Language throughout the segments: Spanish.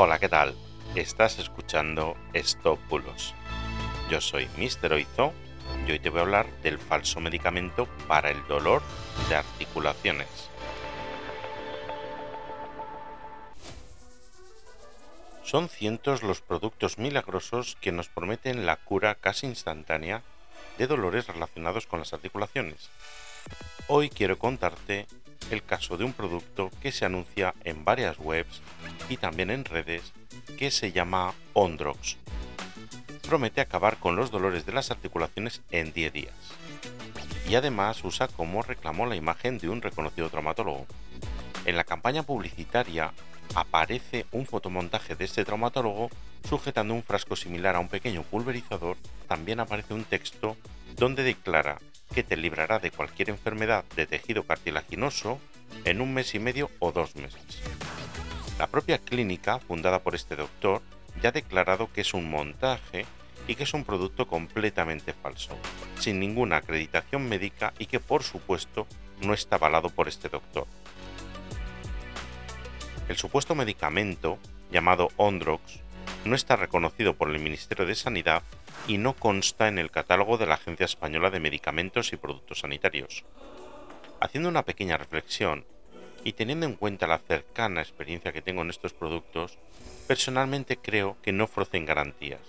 Hola, ¿qué tal? Estás escuchando Stop Bulos. Yo soy Mr. Oizo y hoy te voy a hablar del falso medicamento para el dolor de articulaciones. Son cientos los productos milagrosos que nos prometen la cura casi instantánea de dolores relacionados con las articulaciones. Hoy quiero contarte el caso de un producto que se anuncia en varias webs y también en redes que se llama Ondrox. Promete acabar con los dolores de las articulaciones en 10 días. Y además usa como reclamó la imagen de un reconocido traumatólogo. En la campaña publicitaria aparece un fotomontaje de este traumatólogo sujetando un frasco similar a un pequeño pulverizador. También aparece un texto donde declara que te librará de cualquier enfermedad de tejido cartilaginoso en un mes y medio o dos meses. La propia clínica, fundada por este doctor, ya ha declarado que es un montaje y que es un producto completamente falso, sin ninguna acreditación médica y que por supuesto no está avalado por este doctor. El supuesto medicamento, llamado Ondrox, no está reconocido por el Ministerio de Sanidad y no consta en el catálogo de la Agencia Española de Medicamentos y Productos Sanitarios. Haciendo una pequeña reflexión y teniendo en cuenta la cercana experiencia que tengo en estos productos, personalmente creo que no ofrecen garantías.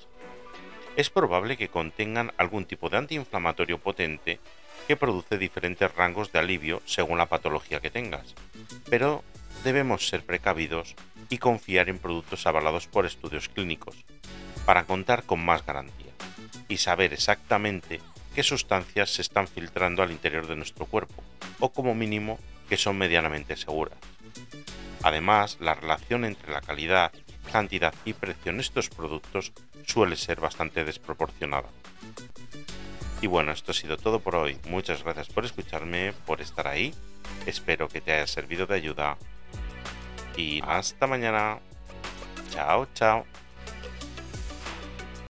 Es probable que contengan algún tipo de antiinflamatorio potente que produce diferentes rangos de alivio según la patología que tengas, pero debemos ser precavidos y confiar en productos avalados por estudios clínicos, para contar con más garantía y saber exactamente qué sustancias se están filtrando al interior de nuestro cuerpo, o como mínimo que son medianamente seguras. Además, la relación entre la calidad, cantidad y precio en estos productos suele ser bastante desproporcionada. Y bueno, esto ha sido todo por hoy. Muchas gracias por escucharme, por estar ahí. Espero que te haya servido de ayuda. Y hasta mañana. Chao, chao.